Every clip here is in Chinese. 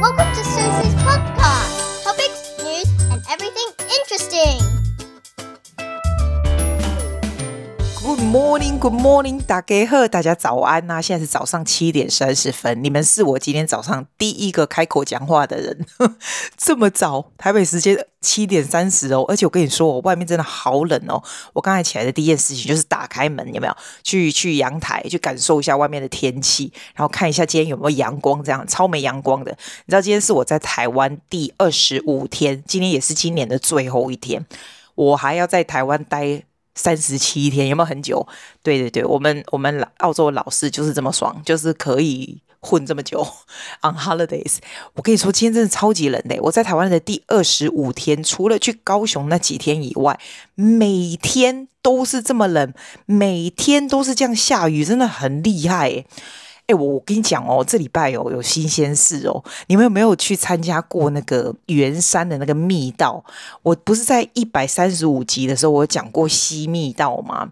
Welcome Good morning，大家好，大家早安呐、啊！现在是早上七点三十分，你们是我今天早上第一个开口讲话的人，这么早，台北时间七点三十哦，而且我跟你说，我外面真的好冷哦。我刚才起来的第一件事情就是打开门，有没有去去阳台去感受一下外面的天气，然后看一下今天有没有阳光，这样超没阳光的。你知道今天是我在台湾第二十五天，今天也是今年的最后一天，我还要在台湾待。三十七天有没有很久？对对对，我们我们澳洲老师就是这么爽，就是可以混这么久。On holidays，我跟你说，今天真的超级冷的。我在台湾的第二十五天，除了去高雄那几天以外，每天都是这么冷，每天都是这样下雨，真的很厉害。哎，我我跟你讲哦，这礼拜哦有新鲜事哦。你们有没有去参加过那个圆山的那个密道？我不是在一百三十五集的时候，我讲过西密道吗？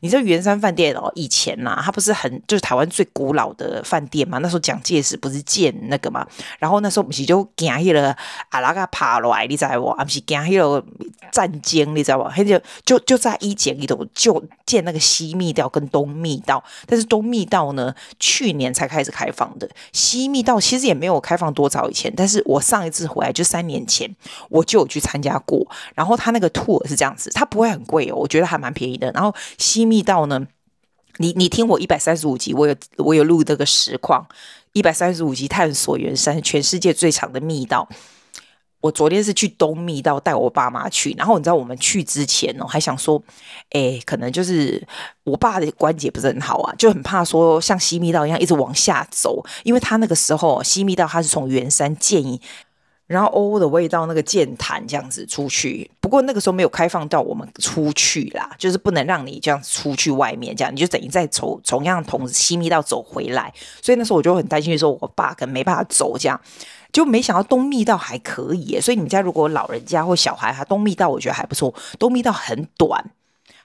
你知道圆山饭店哦，以前呐、啊，它不是很就是台湾最古老的饭店嘛？那时候蒋介石不是建那个嘛？然后那时候不是就惊那个阿拉个爬来，你知道不？不是惊那个战争，你知道不？他就就就在一间里头就建那个西密道跟东密道，但是东密道呢，去年才开始开放的。西密道其实也没有开放多早以前，但是我上一次回来就三年前，我就有去参加过。然后他那个 tour 是这样子，它不会很贵哦，我觉得还蛮便宜的。然后西密道呢？你你听我一百三十五集，我有我有录这个实况，一百三十五集探索圆山，全世界最长的密道。我昨天是去东密道带我爸妈去，然后你知道我们去之前哦，还想说，哎，可能就是我爸的关节不是很好啊，就很怕说像西密道一样一直往下走，因为他那个时候西密道他是从圆山建议。然后欧欧的味道，那个剑潭这样子出去，不过那个时候没有开放到我们出去啦，就是不能让你这样出去外面，这样你就等于再从同样从西密道走回来，所以那时候我就很担心说，我爸可能没办法走，这样就没想到东密道还可以，所以你们家如果老人家或小孩，他东密道我觉得还不错，东密道很短。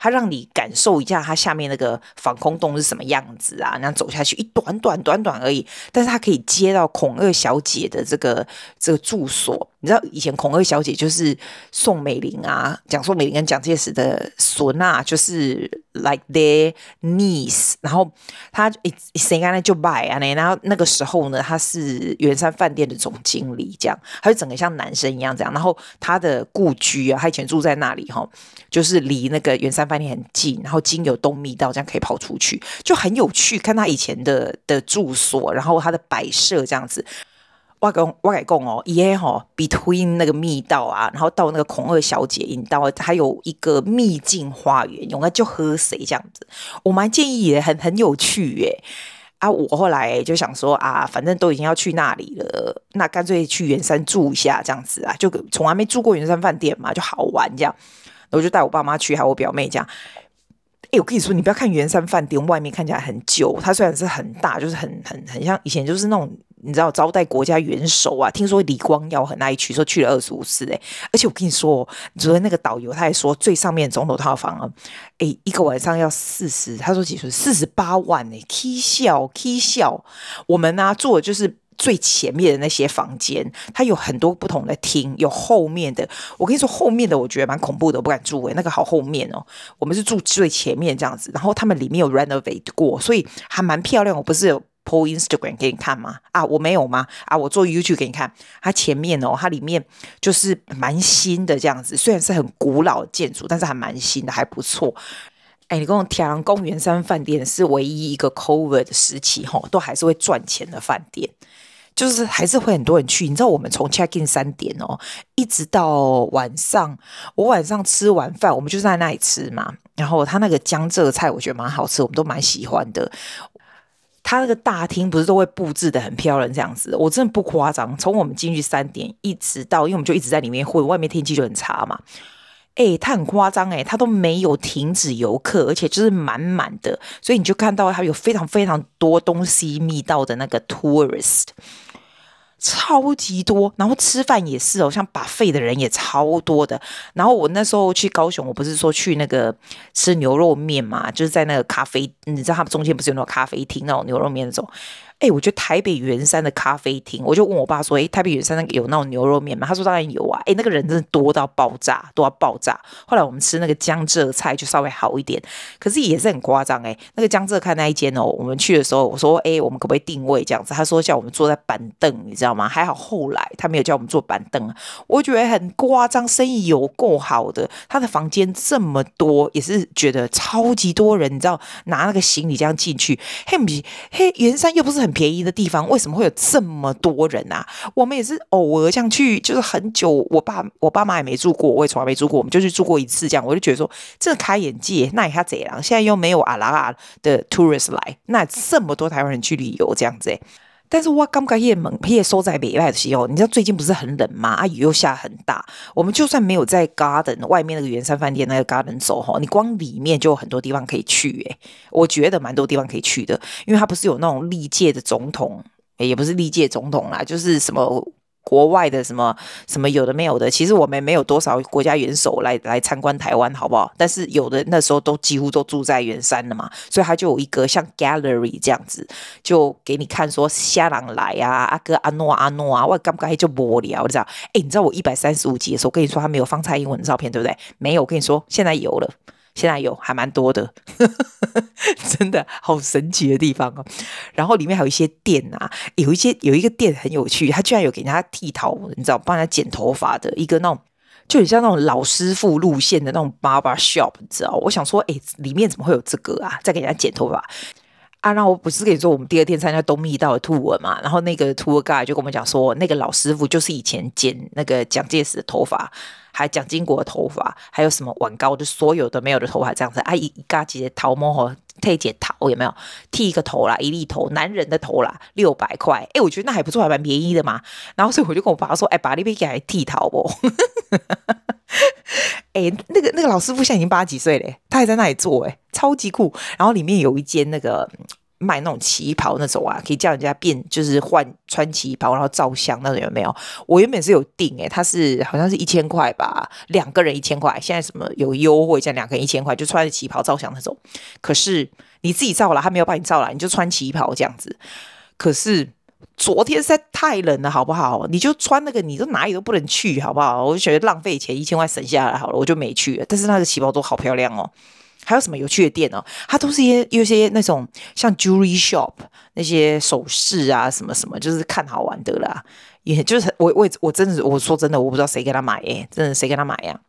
它让你感受一下它下面那个防空洞是什么样子啊？那走下去一短短短短而已，但是它可以接到孔二小姐的这个这个住所。你知道以前孔二小姐就是宋美龄啊，讲宋美龄跟蒋介石的孙啊，就是 like their niece。然后他一谁刚才就拜啊，然后那个时候呢，他是圆山饭店的总经理，这样，他就整个像男生一样这样。然后他的故居啊，他以前住在那里哈，就是离那个圆山饭店很近，然后经由东密道这样可以跑出去，就很有趣。看他以前的的住所，然后他的摆设这样子。我讲我来讲哦，耶哈，between 那个密道啊，然后到那个孔二小姐引道，还有一个秘境花园，用来就喝水这样子。我蛮建议也很很有趣耶。啊，我后来就想说啊，反正都已经要去那里了，那干脆去圆山住一下这样子啊，就从来没住过圆山饭店嘛，就好玩这样。我就带我爸妈去，还有我表妹家。哎，我跟你说，你不要看圆山饭店外面看起来很旧，它虽然是很大，就是很很很像以前就是那种。你知道招待国家元首啊？听说李光耀很爱去，说去了二十五次哎。而且我跟你说，昨天那个导游他还说，最上面总统套房啊，哎，一个晚上要四十，他说几岁？四十八万哎，K 笑 K 笑。我们呢、啊、住的就是最前面的那些房间，它有很多不同的厅，有后面的。我跟你说，后面的我觉得蛮恐怖的，不敢住哎，那个好后面哦。我们是住最前面这样子，然后他们里面有 renovate 过，所以还蛮漂亮。我不是有。po Instagram 给你看吗？啊，我没有吗？啊，我做 YouTube 给你看。它前面哦，它里面就是蛮新的这样子，虽然是很古老的建筑，但是还蛮新的，还不错。哎，你跟我讲，公园山饭店是唯一一个 COVID 的时期吼，都还是会赚钱的饭店，就是还是会很多人去。你知道我们从 check in 三点哦，一直到晚上，我晚上吃完饭，我们就在那里吃嘛。然后他那个江浙菜，我觉得蛮好吃，我们都蛮喜欢的。他那个大厅不是都会布置得很漂亮这样子，我真的不夸张。从我们进去三点一直到，因为我们就一直在里面混，外面天气就很差嘛。诶，他很夸张诶，他都没有停止游客，而且就是满满的，所以你就看到他有非常非常多东西密道的那个 tourist。超级多，然后吃饭也是哦，像 buffet 的人也超多的。然后我那时候去高雄，我不是说去那个吃牛肉面嘛，就是在那个咖啡，你知道他们中间不是有那种咖啡厅那种牛肉面那种。哎，我觉得台北圆山的咖啡厅，我就问我爸说：“哎，台北圆山那个有那种牛肉面吗？”他说：“当然有啊。”哎，那个人真的多到爆炸，多到爆炸。后来我们吃那个江浙菜就稍微好一点，可是也是很夸张哎。那个江浙菜那一间哦，我们去的时候我说：“哎，我们可不可以定位这样子？”他说：“叫我们坐在板凳，你知道吗？”还好后来他没有叫我们坐板凳，我觉得很夸张，生意有够好的。他的房间这么多，也是觉得超级多人，你知道拿那个行李这样进去，嘿嘿圆山又不是很。便宜的地方为什么会有这么多人啊？我们也是偶尔这样去，就是很久，我爸我爸妈也没住过，我也从来没住过，我们就去住过一次，这样我就觉得说，这开眼界，那也他怎样？现在又没有阿拉阿的 tourist 来，那这么多台湾人去旅游这样子。但是我刚刚也猛也收在北外的时候，你知道最近不是很冷吗？啊，雨又下很大。我们就算没有在 Garden 外面那个圆山饭店那个 Garden 走哈，你光里面就有很多地方可以去诶。我觉得蛮多地方可以去的，因为它不是有那种历届的总统，也不是历届总统啦，就是什么。国外的什么什么有的没有的，其实我们没有多少国家元首来来参观台湾，好不好？但是有的那时候都几乎都住在圆山了嘛，所以他就有一个像 gallery 这样子，就给你看说虾郎来啊，阿哥阿诺阿诺啊，我刚刚就无聊，你知道？哎，你知道我一百三十五集的时候跟你说他没有放蔡英文的照片，对不对？没有，我跟你说现在有了。现在有还蛮多的，真的好神奇的地方哦。然后里面还有一些店啊，有一些有一个店很有趣，他居然有给人家剃头，你知道，帮人家剪头发的一个那种，就很像那种老师傅路线的那种 barber shop，你知道？我想说，哎，里面怎么会有这个啊？在给人家剪头发啊？然后我不是跟你说，我们第二天参加东密道的 tour 嘛，然后那个 tour guide 就跟我们讲说，那个老师傅就是以前剪那个蒋介石的头发。还蒋经国的头发，还有什么晚高的，所有的没有的头发这样子啊，一一嘎几的头毛和剃剪桃有没有？剃一个头啦，一粒头，男人的头啦，六百块。哎，我觉得那还不错，还蛮便宜的嘛。然后所以我就跟我爸说，哎，把那边给他剃头不？哎，那个那个老师傅现在已经八十几岁了，他还在那里做，哎，超级酷。然后里面有一间那个。卖那种旗袍那种啊，可以叫人家变，就是换穿旗袍，然后照相那种有没有？我原本是有订诶，他是好像是一千块吧，两个人一千块。现在什么有优惠，这样两个人一千块，就穿着旗袍照相那种。可是你自己照了，他没有帮你照了，你就穿旗袍这样子。可是昨天实在太冷了，好不好？你就穿那个，你都哪里都不能去，好不好？我就觉得浪费钱，一千块省下来好了，我就没去了。但是那个旗袍都好漂亮哦。还有什么有趣的店哦？它都是一些有些那种像 jewelry shop 那些首饰啊，什么什么，就是看好玩的啦。也就是我我我真的我说真的，我不知道谁给他买诶，真的谁给他买呀？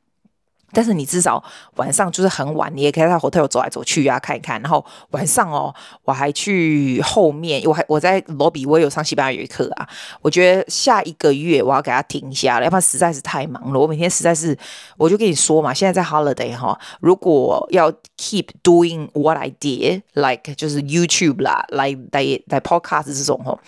但是你至少晚上就是很晚，你也可以在 hotel 走来走去啊，看一看。然后晚上哦，我还去后面，我还我在罗比我也有上西班牙语课啊。我觉得下一个月我要给他停下了，要不然实在是太忙了。我每天实在是，我就跟你说嘛，现在在 holiday 哈，如果要 keep doing what I did，like 就是 YouTube 啦，like，like，podcast 这种哈。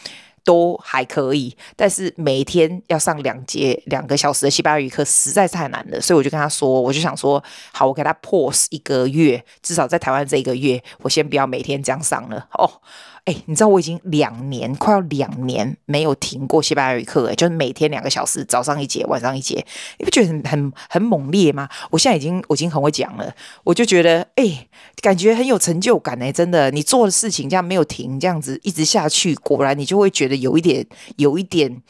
都还可以，但是每天要上两节两个小时的西班牙语课实在是太难了，所以我就跟他说，我就想说，好，我给他 pause 一个月，至少在台湾这一个月，我先不要每天这样上了哦。哎，你知道我已经两年，快要两年没有停过西班牙语课，哎，就是每天两个小时，早上一节，晚上一节，你不觉得很很很猛烈吗？我现在已经我已经很会讲了，我就觉得，哎，感觉很有成就感哎，真的，你做的事情这样没有停，这样子一直下去，果然你就会觉得有一点，有一点。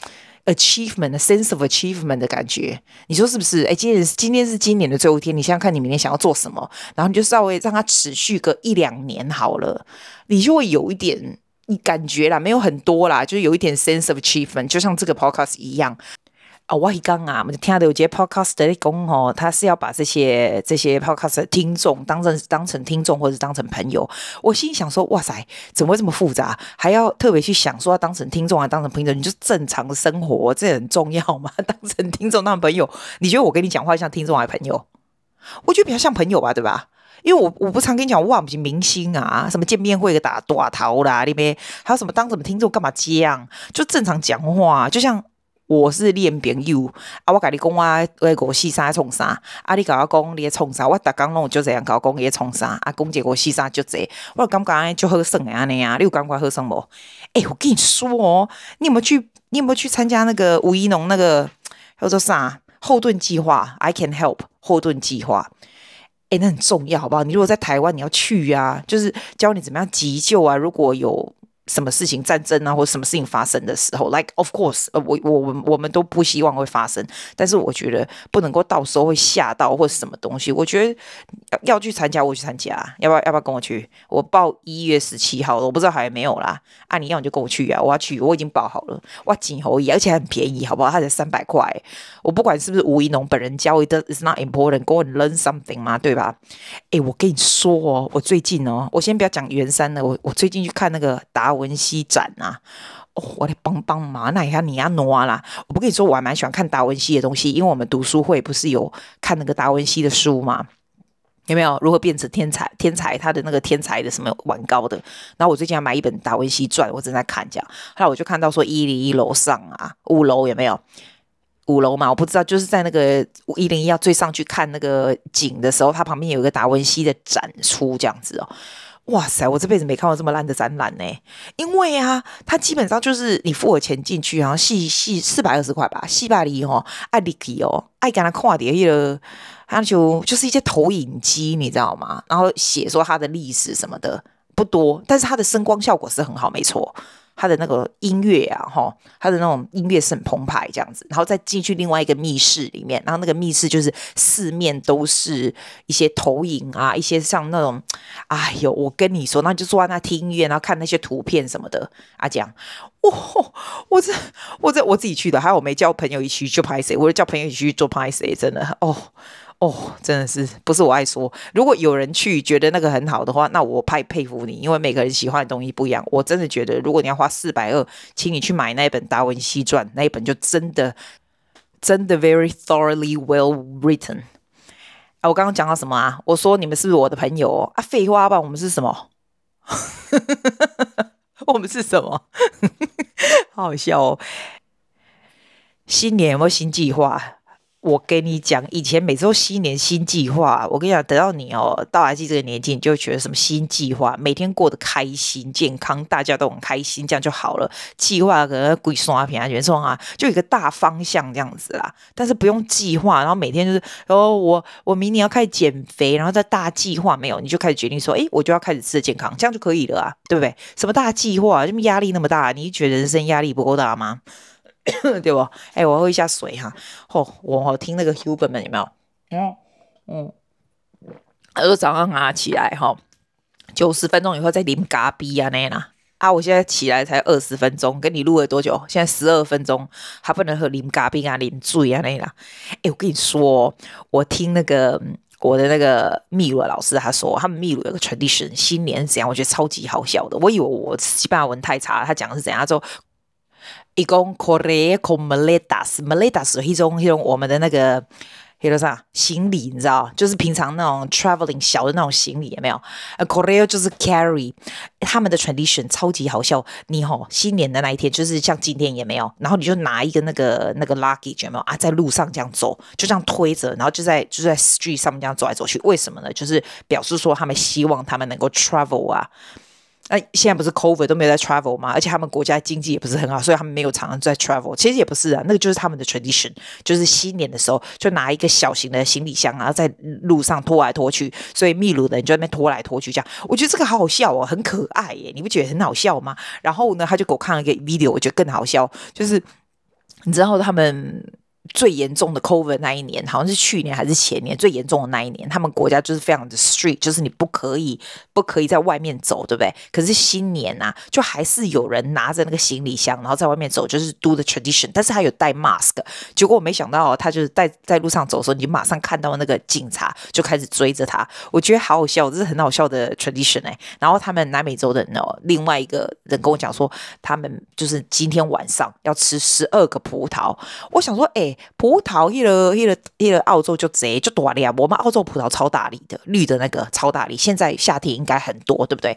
Achievement，a sense of achievement 的感觉，你说是不是？哎，今天今天是今年的最后一天，你想想看你明天想要做什么，然后你就稍微让它持续个一两年好了，你就会有一点你感觉啦，没有很多啦，就是有一点 sense of achievement，就像这个 podcast 一样。啊，我刚啊，我就听到有些 podcast 在讲哦，他是要把这些这些 podcast 的听众当成当成听众或者当成朋友。我心想说，哇塞，怎么会这么复杂？还要特别去想说要当成听众还当成朋友？你就正常的生活，这很重要吗？当成听众当朋友，你觉得我跟你讲话像听众还是朋友？我觉得比较像朋友吧，对吧？因为我我不常跟你讲，哇，不是明星啊，什么见面会打多少头啦，那边还有什么当什么听众干嘛这样？就正常讲话，就像。我是练朋友啊，我跟你讲我我四三创啥啊？你跟我讲你创啥？我逐工拢就这样跟我讲你创啥啊？讲这个四三就这，我感觉就好耍安尼啊！你有感觉好耍无？哎、欸，我跟你说哦，你有没有去？你有没有去参加那个吴怡农那个叫做啥后盾计划？I can help 后盾计划。哎、那很重要，好不好？你如果在台湾，你要去啊，就是教你怎么样急救啊。如果有。什么事情战争啊，或什么事情发生的时候，like of course，呃，我我们我们都不希望会发生，但是我觉得不能够到时候会吓到或者什么东西。我觉得要要去参加，我去参加，要不要要不要跟我去？我报一月十七号了，我不知道还有没有啦。啊，你要你就跟我去啊，我要去，我已经报好了，哇，锦侯，而且很便宜，好不好？它才三百块，我不管是不是吴怡农本人教的，it's not important，go and learn something 嘛，对吧？诶，我跟你说哦，我最近哦，我先不要讲圆山的，我我最近去看那个达。文西展啊，哦，我来帮帮忙，那一下你要挪啦。我不跟你说，我还蛮喜欢看达文西的东西，因为我们读书会不是有看那个达文西的书吗？有没有如何变成天才？天才他的那个天才的什么玩高的？然后我最近要买一本达文西传，我正在看这样。后来我就看到说一零一楼上啊，五楼有没有？五楼嘛，我不知道，就是在那个一零一要最上去看那个景的时候，它旁边有一个达文西的展出这样子哦。哇塞！我这辈子没看过这么烂的展览呢。因为啊，它基本上就是你付了钱进去，然后细细四百二十块吧，细巴黎哦，爱立体哦，爱给他跨点一个，还就就是一些投影机，你知道吗？然后写说它的历史什么的不多，但是它的声光效果是很好，没错。他的那个音乐啊，哈，他的那种音乐是很澎湃这样子，然后再进去另外一个密室里面，然后那个密室就是四面都是一些投影啊，一些像那种，哎呦，我跟你说，那就坐在那听音乐，然后看那些图片什么的啊，这样，哇，我这我这我自己去的，还有我没叫朋友一起去拍摄，我就叫朋友一起去做拍摄，真的哦。哦，真的是不是我爱说。如果有人去觉得那个很好的话，那我太佩服你，因为每个人喜欢的东西不一样。我真的觉得，如果你要花四百二，请你去买那一本《达文西传》，那一本就真的真的 very thoroughly well written。啊，我刚刚讲到什么啊？我说你们是不是我的朋友？啊，废话吧，我们是什么？我们是什么？好好笑哦！新年有没有新计划？我跟你讲，以前每次都新年新计划。我跟你讲，等到你哦到阿基这个年纪，你就觉得什么新计划，每天过得开心、健康，大家都很开心，这样就好了。计划可能鬼刷屏啊，全说啊，就一个大方向这样子啦。但是不用计划，然后每天就是哦，我我明年要开始减肥，然后再大计划没有，你就开始决定说，诶，我就要开始吃的健康，这样就可以了啊，对不对？什么大计划，这么压力那么大，你觉得人生压力不够大吗？对不？哎，我喝一下水哈。哦，我听那个 Huberman 有没有？嗯嗯。他说早上啊起来哈，九十分钟以后再啉咖啡啊那啦。啊，我现在起来才二十分钟，跟你录了多久？现在十二分钟，还不能喝啉咖啡啊，啉醉啊那啦。哎，我跟你说，我听那个我的那个秘鲁老师他说，他们秘鲁有个 tradition，新年是怎样？我觉得超级好笑的。我以为我西班牙文太差，他讲的是怎样？他说。一共 Korea con maletas，maletas 是一种一种我们的那个，叫做啥行李，你知道？就是平常那种 traveling 小的那种行李，有没有？呃，correr 就是 carry，他们的 tradition 超级好笑。你吼新年的那一天，就是像今天也没有，然后你就拿一个那个那个 luggage 有没有啊？在路上这样走，就这样推着，然后就在就在 street 上面这样走来走去。为什么呢？就是表示说他们希望他们能够 travel 啊。那，现在不是 COVID 都没有在 travel 吗？而且他们国家经济也不是很好，所以他们没有常常在 travel。其实也不是啊，那个就是他们的 tradition，就是新年的时候就拿一个小型的行李箱，然后在路上拖来拖去。所以秘鲁的人就在那边拖来拖去，这样我觉得这个好好笑哦，很可爱耶，你不觉得很好笑吗？然后呢，他就给我看了一个 video，我觉得更好笑，就是你知道他们。最严重的 COVID 那一年，好像是去年还是前年最严重的那一年，他们国家就是非常的 strict，就是你不可以不可以在外面走，对不对？可是新年啊，就还是有人拿着那个行李箱，然后在外面走，就是 do the tradition，但是他有戴 mask。结果我没想到，他就是在在路上走的时候，你就马上看到那个警察就开始追着他。我觉得好好笑，这是很好笑的 tradition 哎。然后他们南美洲的人哦，另外一个人跟我讲说，他们就是今天晚上要吃十二个葡萄。我想说，哎。葡萄，那个、那个、那个澳洲就贼就大粒啊！我们澳洲葡萄超大粒的，绿的那个超大粒。现在夏天应该很多，对不对？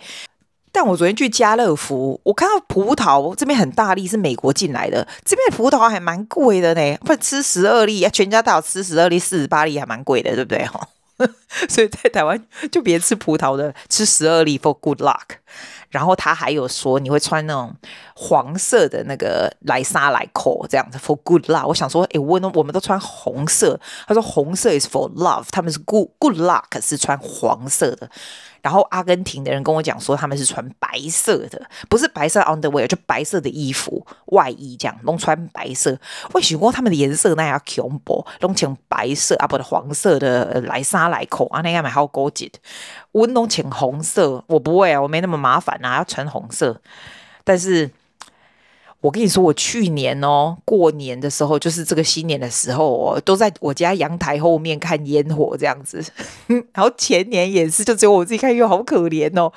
但我昨天去家乐福，我看到葡萄这边很大粒，是美国进来的。这边葡萄还蛮贵的呢，不吃十二粒，全家大小吃十二粒，四十八粒还蛮贵的，对不对？哈，所以在台湾就别吃葡萄的，吃十二粒 for good luck。然后他还有说，你会穿那种黄色的那个莱莎来扣这样子 for good luck。我想说，哎，我我们都穿红色。他说红色 is for love，他们是 good good luck 是穿黄色的。然后阿根廷的人跟我讲说，他们是穿白色的，不是白色 underwear，就白色的衣服外衣这样，都穿白色。我喜欢他们的颜色那样恐怖，弄成白色啊，不的黄色的来沙来扣啊，那样蛮好高级的。我弄成红色，我不会啊，我没那么麻烦啊，要穿红色，但是。我跟你说，我去年哦，过年的时候，就是这个新年的时候哦，都在我家阳台后面看烟火这样子。然后前年也是，就只有我自己看，又好可怜哦。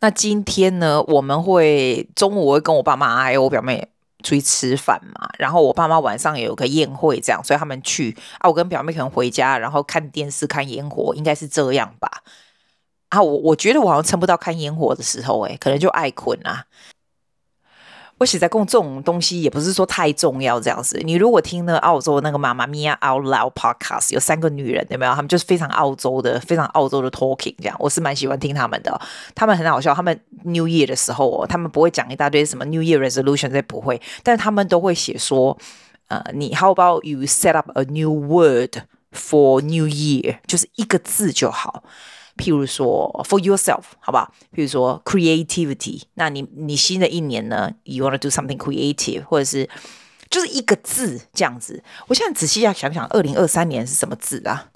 那今天呢，我们会中午会跟我爸妈还有我表妹出去吃饭嘛。然后我爸妈晚上也有个宴会，这样，所以他们去啊。我跟表妹可能回家，然后看电视看烟火，应该是这样吧。啊，我我觉得我好像撑不到看烟火的时候，诶，可能就爱困啊。我写在供这种东西也不是说太重要这样子。你如果听那个澳洲那个妈妈咪呀 Out Loud Podcast，有三个女人有没有？他们就是非常澳洲的，非常澳洲的 talking 这样。我是蛮喜欢听他们的，他们很好笑。他们 New Year 的时候哦，他们不会讲一大堆什么 New Year resolution，这不会，但是他们都会写说，呃，你 How about you set up a new word for New Year，就是一个字就好。譬如说，for yourself，好不好？譬如说，creativity。那你你新的一年呢？You wanna do something creative，或者是就是一个字这样子。我现在仔细要想想，二零二三年是什么字啊？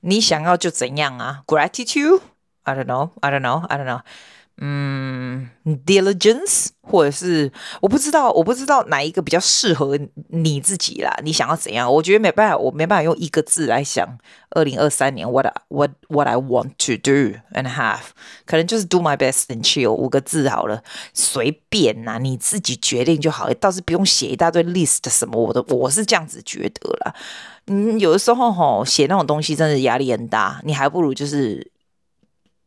你想要就怎样啊？Gratitude？I don't know，I don't know，I don't know。嗯，diligence，或者是我不知道，我不知道哪一个比较适合你自己啦。你想要怎样？我觉得没办法，我没办法用一个字来想。二零二三年，what what what I want to do and have，可能就是 do my best and chill 五个字好了，随便呐，你自己决定就好，倒是不用写一大堆 list 什么，我都我是这样子觉得啦。嗯，有的时候吼写那种东西真的压力很大，你还不如就是。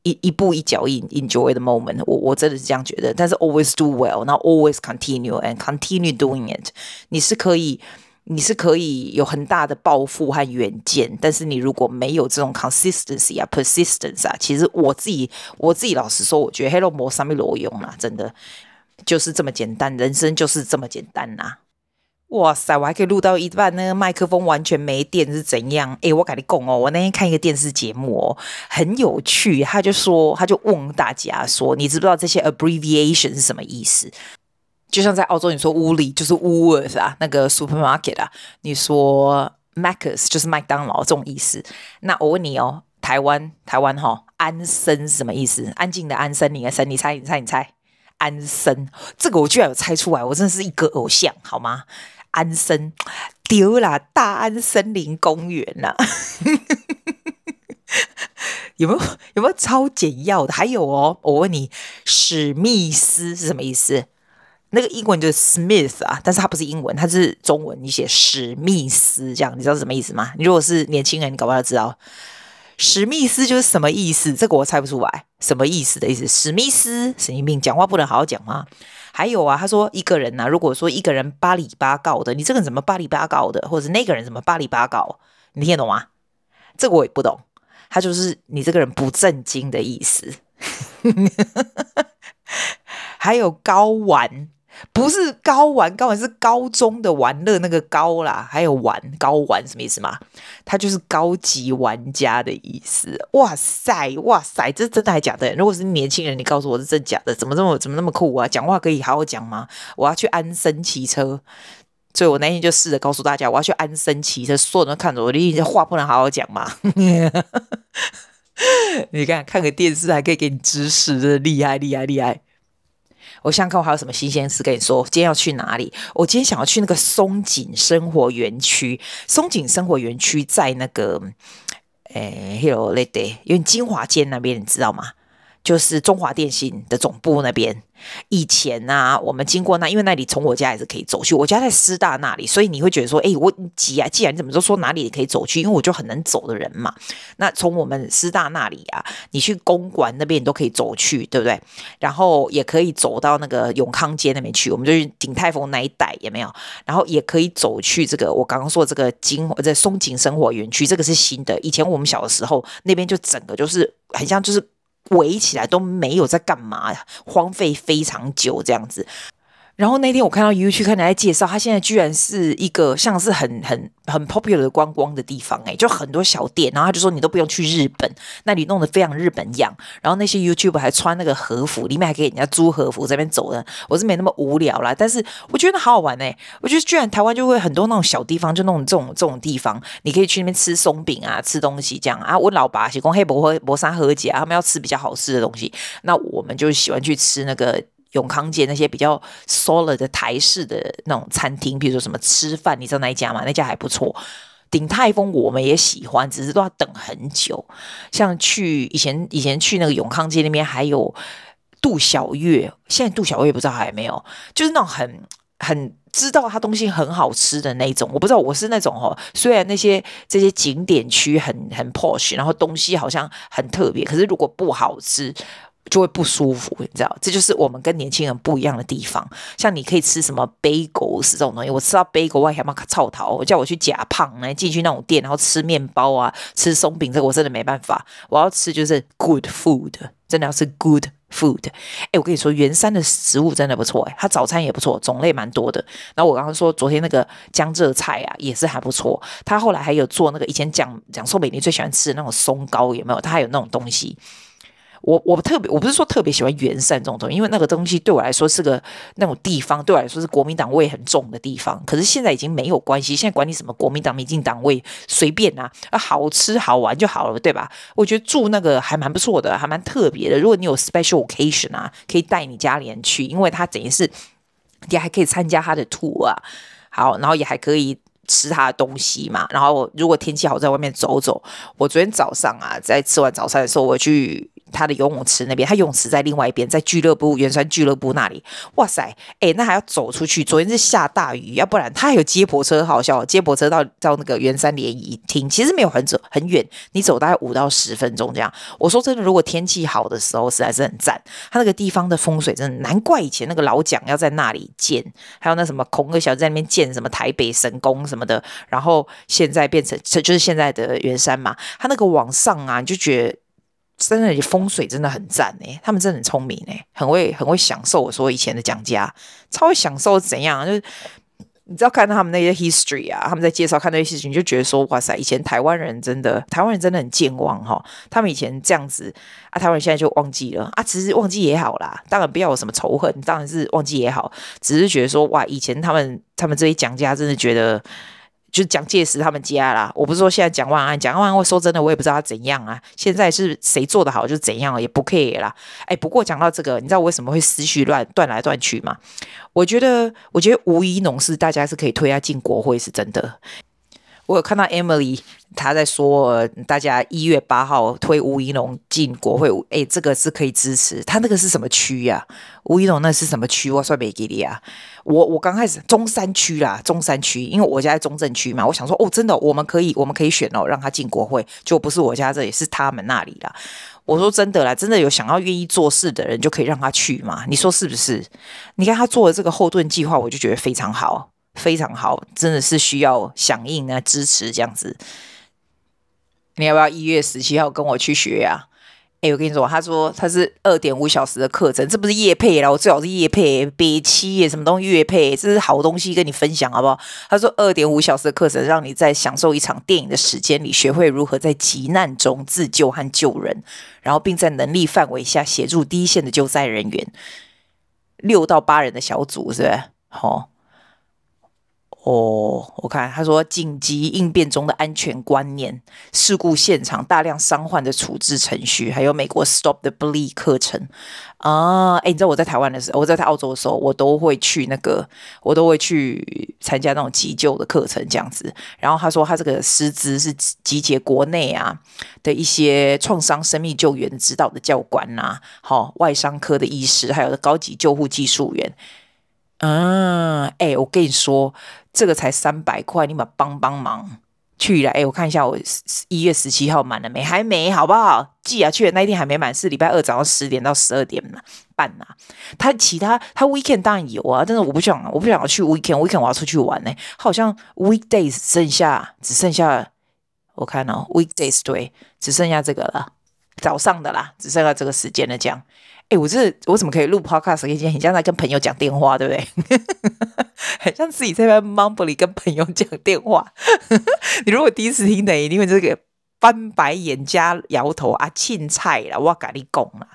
一一步一脚印，enjoy the moment 我。我真的是这样觉得。但是 always do well，然后 always continue and continue doing it。你是可以，你是可以有很大的抱负和远见。但是你如果没有这种 consistency 啊，persistence 啊，其实我自己我自己老实说，我觉得 hello 没什么用啦，真的就是这么简单，人生就是这么简单呐、哇塞，我还可以录到一半，那个麦克风完全没电是怎样？诶，我跟你讲哦，我那天看一个电视节目哦，很有趣。他就说，他就问大家说，你知不知道这些 abbreviation 是什么意思？就像在澳洲，你说屋里就是 Woolworth 啊，那个 supermarket 啊，你说 Macca's 就是麦当劳这种意思。那我问你哦，台湾台湾哈、安森是什么意思？安静的安森林的森，你猜你猜你猜？安森，这个我居然有猜出来，我真的是一个偶像，好吗？安森丢啦，大安森林公园呐，有没有有没有超简要的？还有哦，我问你，史密斯是什么意思？那个英文就是 Smith 啊，但是它不是英文，它是中文，你写史密斯这样，你知道什么意思吗？你如果是年轻人，你搞不好知道。史密斯就是什么意思？这个我猜不出来，什么意思的意思？史密斯神经病，讲话不能好好讲吗？还有啊，他说一个人呐、啊，如果说一个人八里八告的，你这个人怎么八里八告的，或者那个人怎么八里八告，你听得懂吗？这个我也不懂，他就是你这个人不正经的意思。还有睾丸。不是高玩，高玩是高中的玩乐那个高啦，还有玩高玩什么意思吗？他就是高级玩家的意思。哇塞，哇塞，这是真的还假的？如果是年轻人，你告诉我是真假的？怎么这么怎么那么酷啊？讲话可以好好讲吗？我要去安身骑车，所以我那天就试着告诉大家，我要去安身骑车，所有人都看着我，你话不能好好讲吗？你看看个电视还可以给你知识，真的厉害厉害厉害。我想看我还有什么新鲜事跟你说。今天要去哪里？我今天想要去那个松锦生活园区。松锦生活园区在那个，诶，有那得，因为金华街那边，你知道吗？就是中华电信的总部那边。以前呢、我们经过那，因为那里从我家也是可以走去。我家在师大那里，所以你会觉得说，哎，我急啊！既然你怎么都说哪里可以走去，因为我就很能走的人嘛。那从我们师大那里啊，你去公馆那边你都可以走去，对不对？然后也可以走到那个永康街那边去，我们就去鼎泰丰那一带有没有？然后也可以走去这个我刚刚说的这个金在松景生活园区，这个是新的。以前我们小的时候，那边就整个就是很像就是。围起来都没有在干嘛呀，荒废非常久这样子。然后那天我看到 YouTube 看人在介绍，他现在居然是一个像是很很很 popular 的观光的地方，哎，就很多小店。然后他就说你都不用去日本，那里弄得非常日本样。然后那些 YouTube 还穿那个和服，里面还给人家租和服在那边走的。我是没那么无聊啦，但是我觉得好好玩哎。我觉得居然台湾就会很多那种小地方，就那种这种这种地方，你可以去那边吃松饼啊，吃东西这样啊。我老爸喜欢黑博和博沙和姐，他们要吃比较好吃的东西，那我们就喜欢去吃那个。永康街那些比较 solid 的台式的那种餐厅，比如说什么吃饭，你知道那一家吗？那家还不错。鼎泰丰我们也喜欢，只是都要等很久。像去以前以前去那个永康街那边还有杜小月，现在杜小月不知道还有没有，就是那种很很知道他东西很好吃的那种。我不知道我是那种哦，虽然那些这些景点区很很 posh，然后东西好像很特别，可是如果不好吃。就会不舒服，你知道，这就是我们跟年轻人不一样的地方。像你可以吃什么 bagels 这种东西，我吃到 bagel 我还蛮臭头，我叫我去假胖来进去那种店，然后吃面包啊，吃松饼，这个我真的没办法。我要吃就是 good food，真的要吃 good food。哎，我跟你说，圆山的食物真的不错，哎，它早餐也不错，种类蛮多的。然后我刚刚说昨天那个江浙菜啊，也是还不错。他后来还有做那个以前讲讲宋美龄最喜欢吃的那种松糕，有没有？他还有那种东西。我我特别我不是说特别喜欢圆山这种东西，因为那个东西对我来说是个那种地方，对我来说是国民党味很重的地方。可是现在已经没有关系，现在管你什么国民党、民进党味，随便啊，好吃好玩就好了，对吧？我觉得住那个还蛮不错的，还蛮特别的。如果你有 special occasion 啊，可以带你家里人去，因为它等于是也还可以参加他的 tour 啊，好，然后也还可以吃他的东西嘛。然后如果天气好，在外面走走。我昨天早上啊，在吃完早餐的时候，我去。他的游泳池那边，他游泳池在另外一边，在俱乐部圆山俱乐部那里。哇塞，哎，那还要走出去。昨天是下大雨，要不然他还有接驳车，好笑。接驳车到到那个圆山联谊厅，其实没有很走很远，你走大概五到十分钟这样。我说真的，如果天气好的时候，实在是很赞。他那个地方的风水真的，难怪以前那个老蒋要在那里建，还有那什么孔二小在那边建什么台北神宫什么的，然后现在变成这就是现在的圆山嘛。他那个往上啊，你就觉得。真的风水真的很赞哎，他们真的很聪明哎，很会很会享受。我说以前的蒋家超会享受怎样？就是你知道看到他们那些 history 啊，他们在介绍看那些事情，就觉得说哇塞，以前台湾人真的台湾人真的很健忘哈。他们以前这样子啊，台湾人现在就忘记了啊。其实忘记也好啦，当然不要有什么仇恨，当然是忘记也好，只是觉得说哇，以前他们他们这些蒋家真的觉得。就是蒋介石他们家啦，我不是说现在蒋万安，蒋万安，我说真的，我也不知道他怎样啊。现在是谁做的好就怎样，也不可以啦。哎，不过讲到这个，你知道我为什么会思绪乱断来断去吗？我觉得，我觉得吴怡农是大家是可以推他进国会，是真的。我有看到 Emily，她在说，大家一月八号推吴怡农进国会，哎，这个是可以支持。他那个是什么区呀？吴怡农那是什么区？我说没给你啊。我我刚开始中山区啦，中山区，因为我家在中正区嘛，我想说，哦，真的，我们可以，我们可以选哦，让他进国会，就不是我家这里，是他们那里啦。我说真的啦，真的有想要愿意做事的人，就可以让他去嘛。你说是不是？你看他做的这个后盾计划，我就觉得非常好。非常好，真的是需要响应啊，支持这样子。你要不要一月十七号跟我去学呀？哎，我跟你说，他说他是二点五小时的课程，这不是夜配啦，我最好是夜配，北七耶，什么东西夜配，这是好东西跟你分享好不好？他说二点五小时的课程，让你在享受一场电影的时间里，学会如何在急难中自救和救人，然后并在能力范围下协助第一线的救灾人员。六到八人的小组是不是？好。哦我看他说紧急应变中的安全观念、事故现场大量伤患的处置程序，还有美国 Stop the Bleed 课程啊。哎，你知道我在台湾的时候，我在澳洲的时候，我都会去那个，我都会去参加那种急救的课程这样子。然后他说他这个师资是集结国内啊的一些创伤生命救援指导的教官呐、好、外伤科的医师，还有高级救护技术员。嗯，哎，我跟你说。这个才三百块，你们帮帮忙去了。哎，我看一下，我一月十七号满了没？还没，好不好？记啊，去的那一天还没满，是礼拜二早上十点到十二点半呐。他其他他 weekend 当然有啊，但是我不想，我不想要去 weekend，weekend 我要出去玩呢。好像 weekdays 剩下只剩下，我看哦，weekdays 对，只剩下这个了，早上的啦，只剩下这个时间了，这样。哎，我这我怎么可以录 podcast？以前很像在跟朋友讲电话，对不对？很像自己在那 mumble 里跟朋友讲电话。你如果第一次听的，一定会这个。翻白眼加摇头啊，凊彩啦！我跟你讲啦，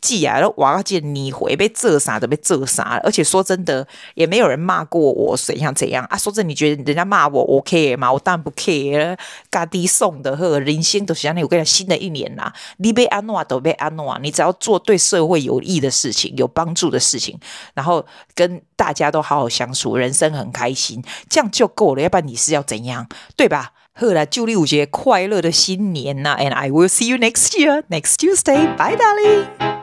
既然我要见你回被这啥都被这啥，而且说真的，也没有人骂过我怎样怎样啊。说真的，你觉得人家骂我 OK 吗？我当然不 care。嘎滴送的呵，人生都是这样。我跟你讲，新的一年啦，你被安诺都被安诺，你只要做对社会有益的事情、有帮助的事情，然后跟大家都好好相处，人生很开心，这样就够了。要不然你是要怎样，对吧？后来，祝你有一个快乐的新年呐！And I will see you next year, next Tuesday. Bye, darling.